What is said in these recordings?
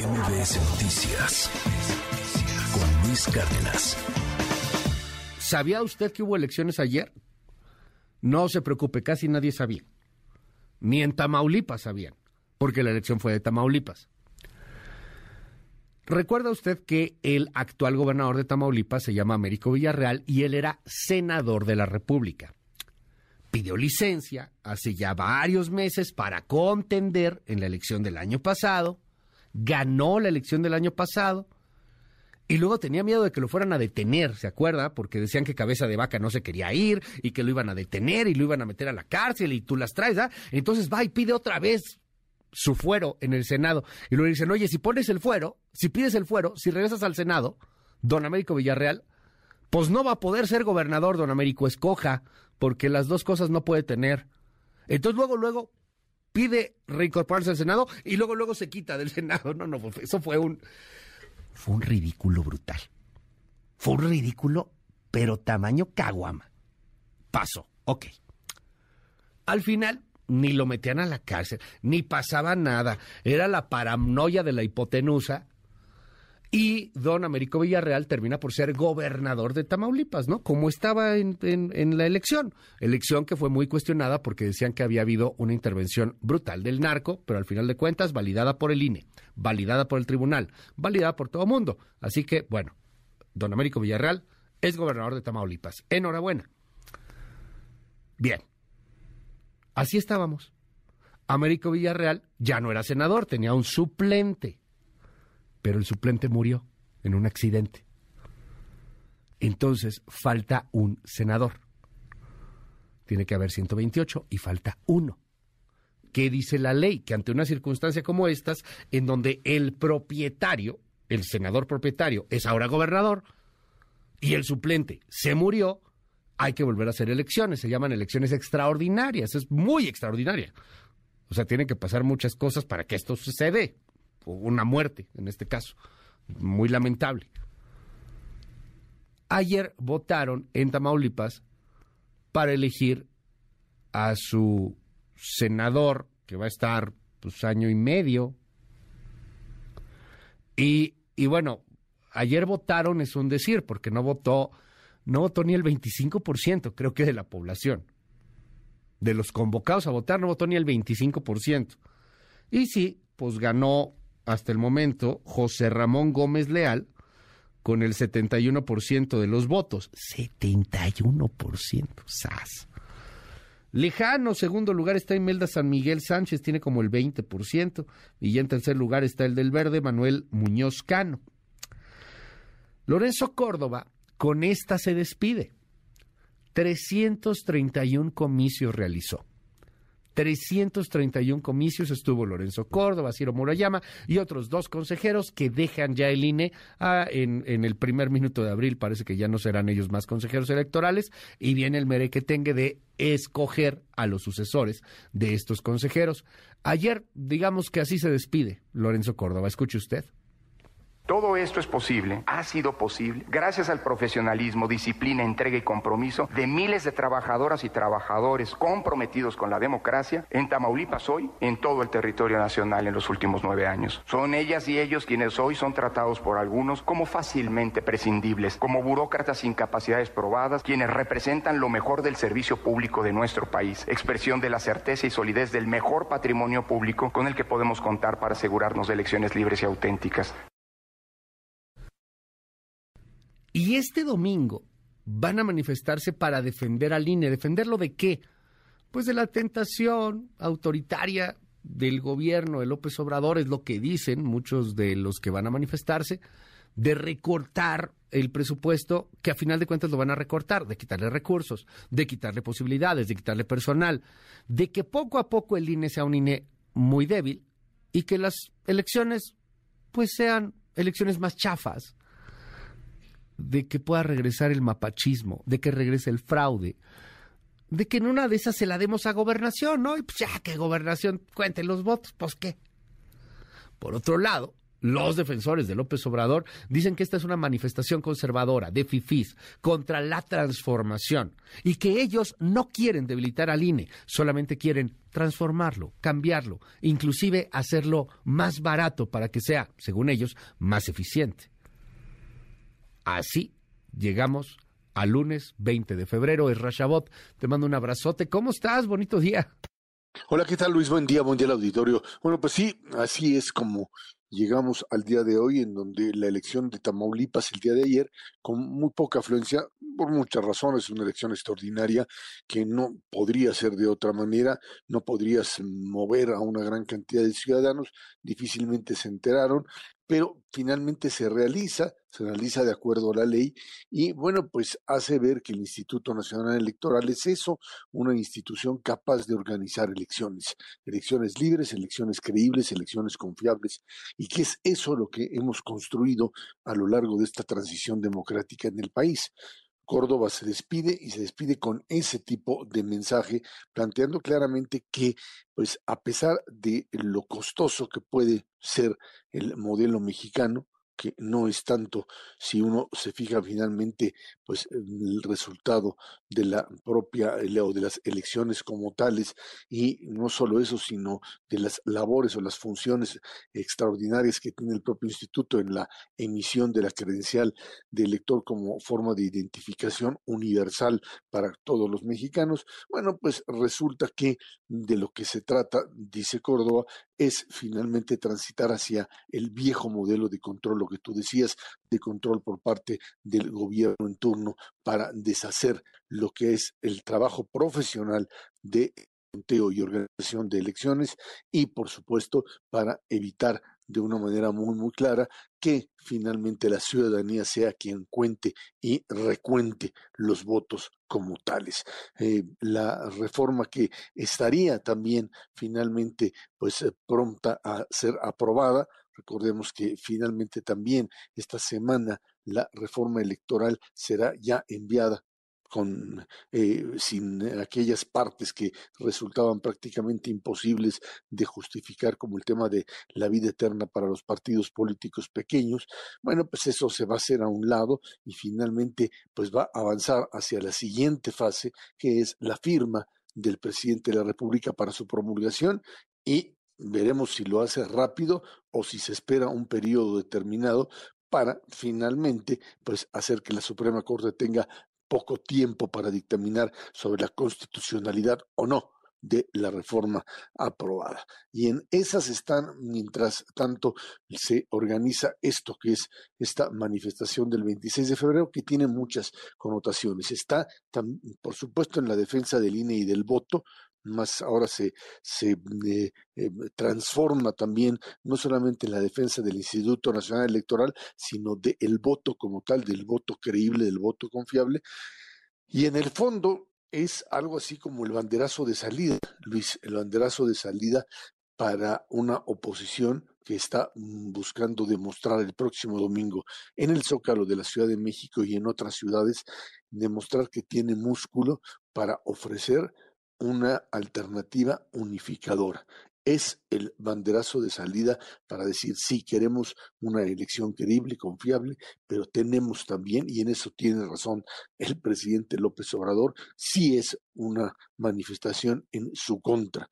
MBS Noticias con Luis Cárdenas. ¿Sabía usted que hubo elecciones ayer? No se preocupe, casi nadie sabía. Ni en Tamaulipas sabían, porque la elección fue de Tamaulipas. Recuerda usted que el actual gobernador de Tamaulipas se llama Américo Villarreal y él era senador de la República. Pidió licencia hace ya varios meses para contender en la elección del año pasado, ganó la elección del año pasado y luego tenía miedo de que lo fueran a detener, ¿se acuerda? Porque decían que cabeza de vaca no se quería ir y que lo iban a detener y lo iban a meter a la cárcel y tú las traes, ¿ah? Entonces va y pide otra vez su fuero en el Senado. Y luego dicen, oye, si pones el fuero, si pides el fuero, si regresas al Senado, don Américo Villarreal, pues no va a poder ser gobernador, don Américo, escoja, porque las dos cosas no puede tener. Entonces luego, luego pide reincorporarse al Senado y luego, luego se quita del Senado. No, no, eso fue un, fue un ridículo brutal. Fue un ridículo, pero tamaño caguama. Pasó, ok. Al final, ni lo metían a la cárcel, ni pasaba nada. Era la paranoia de la hipotenusa. Y don Américo Villarreal termina por ser gobernador de Tamaulipas, ¿no? Como estaba en, en, la elección. Elección que fue muy cuestionada porque decían que había habido una intervención brutal del narco, pero al final de cuentas validada por el INE, validada por el tribunal, validada por todo mundo. Así que, bueno, don Américo Villarreal es gobernador de Tamaulipas. Enhorabuena. Bien, Así estábamos. Américo Villarreal ya no era senador, tenía un suplente, pero el suplente murió en un accidente. Entonces falta un senador. Tiene que haber 128 y falta uno. ¿Qué dice la ley? Que ante una circunstancia como estas, en donde el propietario, el senador propietario, es ahora gobernador y el suplente se murió, hay que volver a hacer elecciones. Se llaman elecciones extraordinarias. Es muy extraordinaria. O sea, tienen que pasar muchas cosas para que esto suceda. Una muerte, en este caso. Muy lamentable. Ayer votaron en Tamaulipas para elegir a su senador, que va a estar pues año y medio. Y, y bueno, ayer votaron, es un decir, porque no votó no votó ni el 25%, creo que de la población. De los convocados a votar no votó ni el 25%. Y sí, pues ganó hasta el momento José Ramón Gómez Leal con el 71% de los votos. 71%, ¡sas! Lejano, segundo lugar está Imelda San Miguel Sánchez, tiene como el 20%. Y ya en tercer lugar está el del verde, Manuel Muñoz Cano. Lorenzo Córdoba con esta se despide. 331 comicios realizó. 331 comicios estuvo Lorenzo Córdoba, Ciro Murayama y otros dos consejeros que dejan ya el INE ah, en, en, el primer minuto de abril. Parece que ya no serán ellos más consejeros electorales y viene el merequetengue de escoger a los sucesores de estos consejeros. Ayer, digamos que así se despide Lorenzo Córdoba. Escuche usted. Todo esto es posible, ha sido posible, gracias al profesionalismo, disciplina, entrega y compromiso de miles de trabajadoras y trabajadores comprometidos con la democracia en Tamaulipas hoy, en todo el territorio nacional en los últimos nueve años. Son ellas y ellos quienes hoy son tratados por algunos como fácilmente prescindibles, como burócratas sin capacidades probadas, quienes representan lo mejor del servicio público de nuestro país, expresión de la certeza y solidez del mejor patrimonio público con el que podemos contar para asegurarnos de elecciones libres y auténticas. Y este domingo van a manifestarse para defender al INE. ¿Defenderlo de qué? Pues de la tentación autoritaria del gobierno de López Obrador, es lo que dicen muchos de los que van a manifestarse, de recortar el presupuesto, que a final de cuentas lo van a recortar, de quitarle recursos, de quitarle posibilidades, de quitarle personal, de que poco a poco el INE sea un INE muy débil y que las elecciones pues sean elecciones más chafas, de que pueda regresar el mapachismo, de que regrese el fraude, de que en una de esas se la demos a gobernación, ¿no? Y pues ya que gobernación cuente los votos, pues qué. Por otro lado, los defensores de López Obrador dicen que esta es una manifestación conservadora de FIFIs contra la transformación y que ellos no quieren debilitar al INE, solamente quieren transformarlo, cambiarlo, inclusive hacerlo más barato para que sea, según ellos, más eficiente. Así llegamos al lunes 20 de febrero. Es Rashabot. Te mando un abrazote. ¿Cómo estás? Bonito día. Hola, ¿qué tal Luis? Buen día, buen día al auditorio. Bueno, pues sí, así es como llegamos al día de hoy, en donde la elección de Tamaulipas el día de ayer, con muy poca afluencia, por muchas razones, una elección extraordinaria que no podría ser de otra manera, no podrías mover a una gran cantidad de ciudadanos, difícilmente se enteraron, pero finalmente se realiza, se realiza de acuerdo a la ley y bueno, pues hace ver que el Instituto Nacional Electoral es eso, una institución capaz de organizar elecciones, elecciones libres, elecciones creíbles, elecciones confiables y que es eso lo que hemos construido a lo largo de esta transición democrática en el país. Córdoba se despide y se despide con ese tipo de mensaje, planteando claramente que, pues, a pesar de lo costoso que puede ser el modelo mexicano, que no es tanto si uno se fija finalmente pues el resultado de la propia o de las elecciones como tales y no solo eso sino de las labores o las funciones extraordinarias que tiene el propio instituto en la emisión de la credencial de elector como forma de identificación universal para todos los mexicanos bueno pues resulta que de lo que se trata dice Córdoba es finalmente transitar hacia el viejo modelo de control, lo que tú decías, de control por parte del gobierno en turno para deshacer lo que es el trabajo profesional de conteo y organización de elecciones y, por supuesto, para evitar de una manera muy, muy clara que finalmente la ciudadanía sea quien cuente y recuente los votos como tales. Eh, la reforma que estaría también finalmente pues eh, pronta a ser aprobada, recordemos que finalmente también esta semana la reforma electoral será ya enviada con eh, sin aquellas partes que resultaban prácticamente imposibles de justificar como el tema de la vida eterna para los partidos políticos pequeños bueno pues eso se va a hacer a un lado y finalmente pues va a avanzar hacia la siguiente fase que es la firma del presidente de la República para su promulgación y veremos si lo hace rápido o si se espera un periodo determinado para finalmente pues hacer que la Suprema Corte tenga poco tiempo para dictaminar sobre la constitucionalidad o no de la reforma aprobada. Y en esas están, mientras tanto, se organiza esto que es esta manifestación del 26 de febrero, que tiene muchas connotaciones. Está, por supuesto, en la defensa del INE y del voto, más ahora se, se eh, eh, transforma también no solamente en la defensa del Instituto Nacional Electoral, sino del voto como tal, del voto creíble, del voto confiable. Y en el fondo es algo así como el banderazo de salida, Luis, el banderazo de salida para una oposición que está mm, buscando demostrar el próximo domingo en el Zócalo de la Ciudad de México y en otras ciudades, demostrar que tiene músculo para ofrecer una alternativa unificadora. Es el banderazo de salida para decir, sí, queremos una elección creíble, confiable, pero tenemos también, y en eso tiene razón el presidente López Obrador, sí es una manifestación en su contra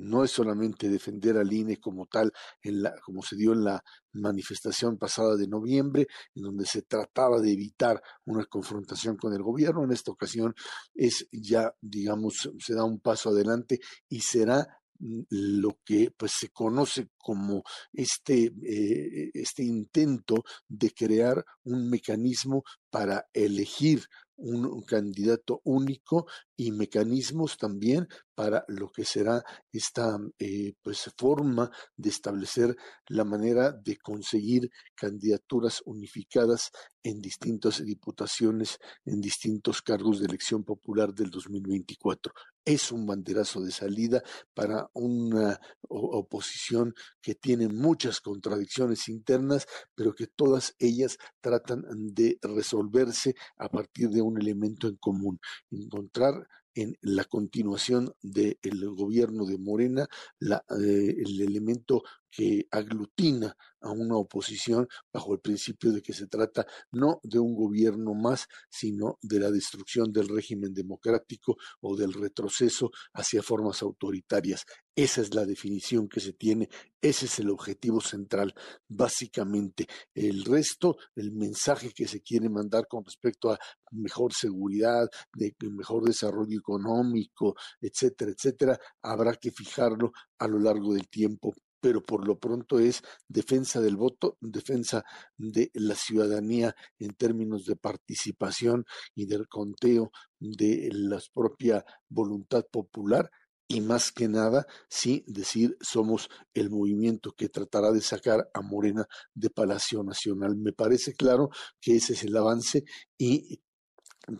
no es solamente defender al INE como tal, en la, como se dio en la manifestación pasada de noviembre, en donde se trataba de evitar una confrontación con el gobierno. En esta ocasión es ya, digamos, se da un paso adelante y será mm, lo que pues se conoce como este, eh, este intento de crear un mecanismo para elegir un candidato único y mecanismos también para lo que será esta eh, pues forma de establecer la manera de conseguir candidaturas unificadas en distintas diputaciones, en distintos cargos de elección popular del 2024. Es un banderazo de salida para una oposición que tiene muchas contradicciones internas, pero que todas ellas tratan de resolverse a partir de un elemento en común, encontrar en la continuación del gobierno de Morena eh, el elemento que aglutina a una oposición bajo el principio de que se trata no de un gobierno más, sino de la destrucción del régimen democrático o del retroceso hacia formas autoritarias. Esa es la definición que se tiene, ese es el objetivo central, básicamente. El resto, el mensaje que se quiere mandar con respecto a mejor seguridad, de mejor desarrollo económico, etcétera, etcétera, habrá que fijarlo a lo largo del tiempo pero por lo pronto es defensa del voto, defensa de la ciudadanía en términos de participación y del conteo de la propia voluntad popular y más que nada, sí decir somos el movimiento que tratará de sacar a Morena de Palacio Nacional. Me parece claro que ese es el avance y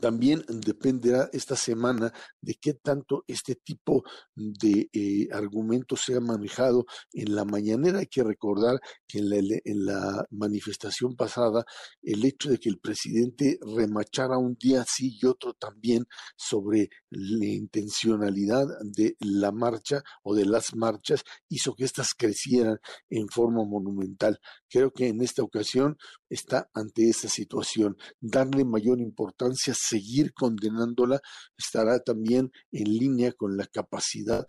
también dependerá esta semana de qué tanto este tipo de eh, argumentos sea manejado en la mañanera. Hay que recordar que en la, en la, manifestación pasada el hecho de que el presidente remachara un día sí y otro también sobre la intencionalidad de la marcha o de las marchas hizo que éstas crecieran en forma monumental. Creo que en esta ocasión está ante esta situación. Darle mayor importancia, seguir condenándola, estará también en línea con la capacidad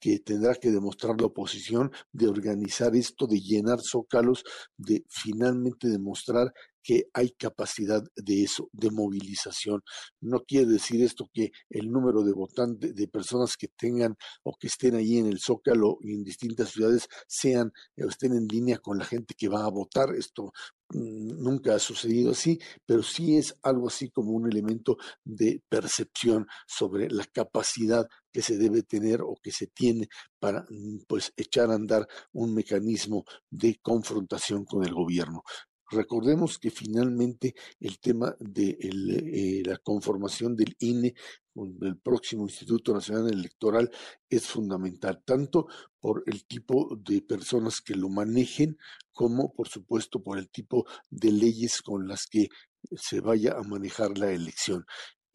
que tendrá que demostrar la oposición de organizar esto, de llenar zócalos, de finalmente demostrar que hay capacidad de eso, de movilización. No quiere decir esto que el número de votantes, de personas que tengan o que estén ahí en el Zócalo y en distintas ciudades sean o estén en línea con la gente que va a votar. Esto mm, nunca ha sucedido así, pero sí es algo así como un elemento de percepción sobre la capacidad que se debe tener o que se tiene para mm, pues echar a andar un mecanismo de confrontación con el gobierno. Recordemos que finalmente el tema de eh, la conformación del INE, del próximo Instituto Nacional Electoral, es fundamental, tanto por el tipo de personas que lo manejen, como por supuesto por el tipo de leyes con las que se vaya a manejar la elección.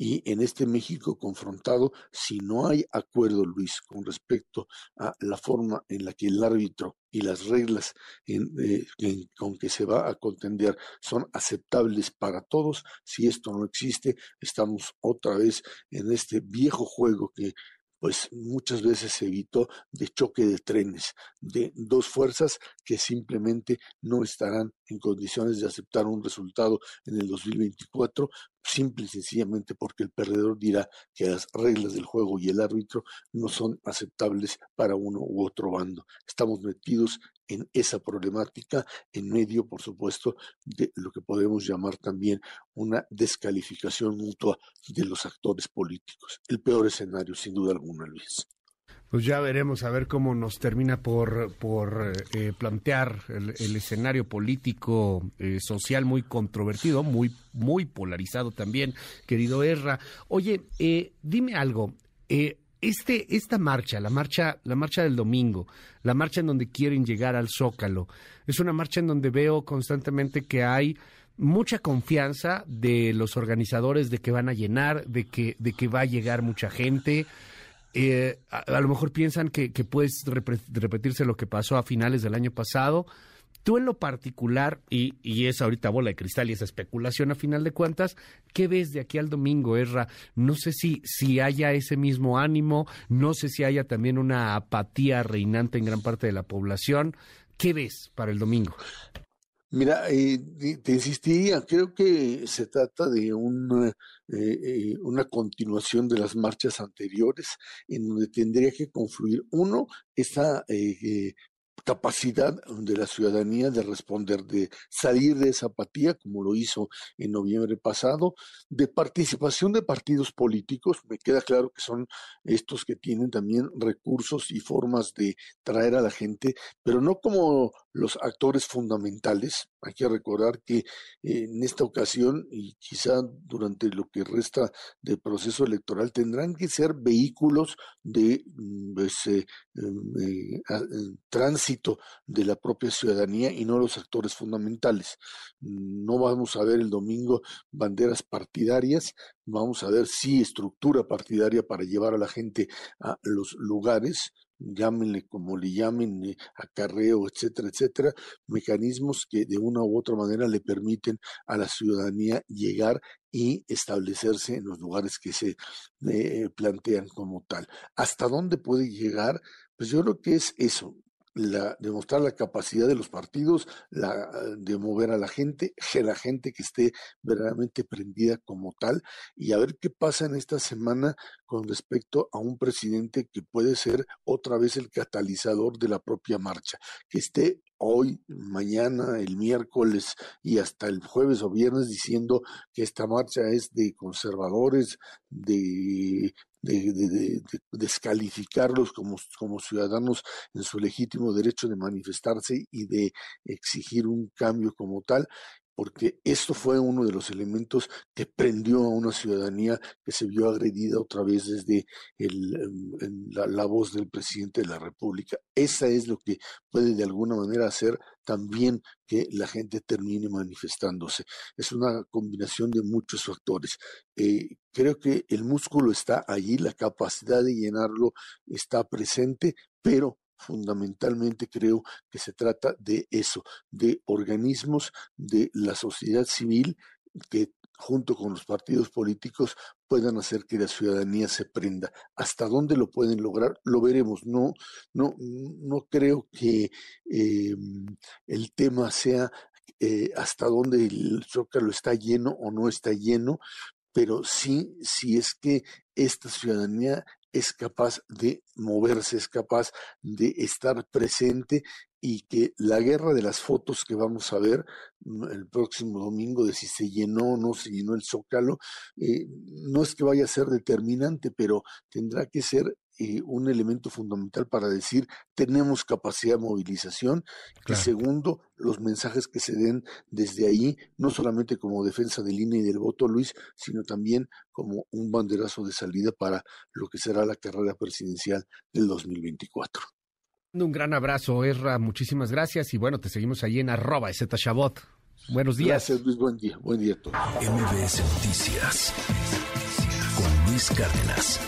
Y en este México confrontado, si no hay acuerdo, Luis, con respecto a la forma en la que el árbitro y las reglas eh, con que se va a contender son aceptables para todos, si esto no existe, estamos otra vez en este viejo juego que pues muchas veces se evitó de choque de trenes, de dos fuerzas que simplemente no estarán en condiciones de aceptar un resultado en el 2024, simple y sencillamente porque el perdedor dirá que las reglas del juego y el árbitro no son aceptables para uno u otro bando. Estamos metidos en esa problemática en medio, por supuesto, de lo que podemos llamar también una descalificación mutua de los actores políticos. El peor escenario, sin duda alguna, Luis. Pues ya veremos a ver cómo nos termina por, por eh, plantear el, escenario político eh, social muy controvertido, muy, muy polarizado también, querido Erra. Oye, eh, dime algo. este, esta marcha, la marcha, la marcha del domingo, la marcha en donde quieren llegar al Zócalo, es una marcha en donde veo constantemente que hay mucha confianza de los organizadores de que van a llenar, de que, de que va a llegar mucha gente. Eh, a, lo mejor piensan que, que puede repetirse lo que pasó a finales del año pasado. Tú en lo particular, y, y es ahorita bola de cristal y esa especulación a final de cuentas, ¿qué ves de aquí al domingo, Erra? No sé si, si haya ese mismo ánimo, no sé si haya también una apatía reinante en gran parte de la población. ¿Qué ves para el domingo? Mira, eh, te insistiría, creo que se trata de una, eh, eh, una continuación de las marchas anteriores, en donde tendría que confluir, uno, esa capacidad de la ciudadanía de responder, de salir de esa apatía, como lo hizo en noviembre pasado, de participación de partidos políticos, me queda claro que son estos que tienen también recursos y formas de traer a la gente, pero no como los actores fundamentales. Hay que recordar que en esta ocasión y quizá durante lo que resta del proceso electoral tendrán que ser vehículos de mm, pues, eh, em, eh, tránsito de la propia ciudadanía y no los actores fundamentales. No vamos a ver el domingo banderas partidarias, vamos a ver sí estructura partidaria para llevar a la gente a los lugares, llámenle como le llamen, eh, acarreo, etcétera, etcétera, mecanismos que de una u otra manera le permiten a la ciudadanía llegar y establecerse en los lugares que se eh, plantean como tal. ¿Hasta dónde puede llegar? Pues yo creo que es eso, la, demostrar la capacidad de los partidos, la, de mover a la gente, que la gente que esté verdaderamente prendida como tal, y a ver qué pasa en esta semana con respecto a un presidente que puede ser otra vez el catalizador de la propia marcha, que esté hoy, mañana, el miércoles y hasta el jueves o viernes diciendo que esta marcha es de conservadores, de de, descalificarlos como, como ciudadanos en su legítimo derecho de manifestarse y de exigir un cambio como tal porque esto fue uno de los elementos que prendió a una ciudadanía que se vio agredida otra vez desde em, la, voz del presidente de la República. Esa es lo que puede de alguna manera hacer también que la gente termine manifestándose. Es una combinación de muchos factores. Eh, creo que el músculo está allí, la capacidad de llenarlo está presente, pero fundamentalmente creo que se trata de eso, de organismos de la sociedad civil que junto con los partidos políticos puedan hacer que la ciudadanía se prenda. ¿Hasta dónde lo pueden lograr? Lo veremos. No, no, no creo que em, el tema sea eh, hasta dónde el zócalo está lleno o no está lleno, pero sí, si es que esta ciudadanía es capaz de moverse, es capaz de estar presente y que la guerra de las fotos que vamos a ver mm, el próximo domingo de si se llenó o no se llenó el zócalo, eh, no es que vaya a ser determinante, pero tendrá que ser eh, un elemento fundamental para decir tenemos capacidad de movilización y segundo, los mensajes que se den desde ahí, no solamente como defensa del INE y del voto, Luis, sino también como un banderazo de salida para lo que será la carrera presidencial del 2024. Un gran abrazo, Erra, muchísimas gracias y bueno, te seguimos ahí en arroba Chabot. Buenos días. Gracias, Luis, buen día, buen día a todos. MBS Noticias con Luis Cárdenas.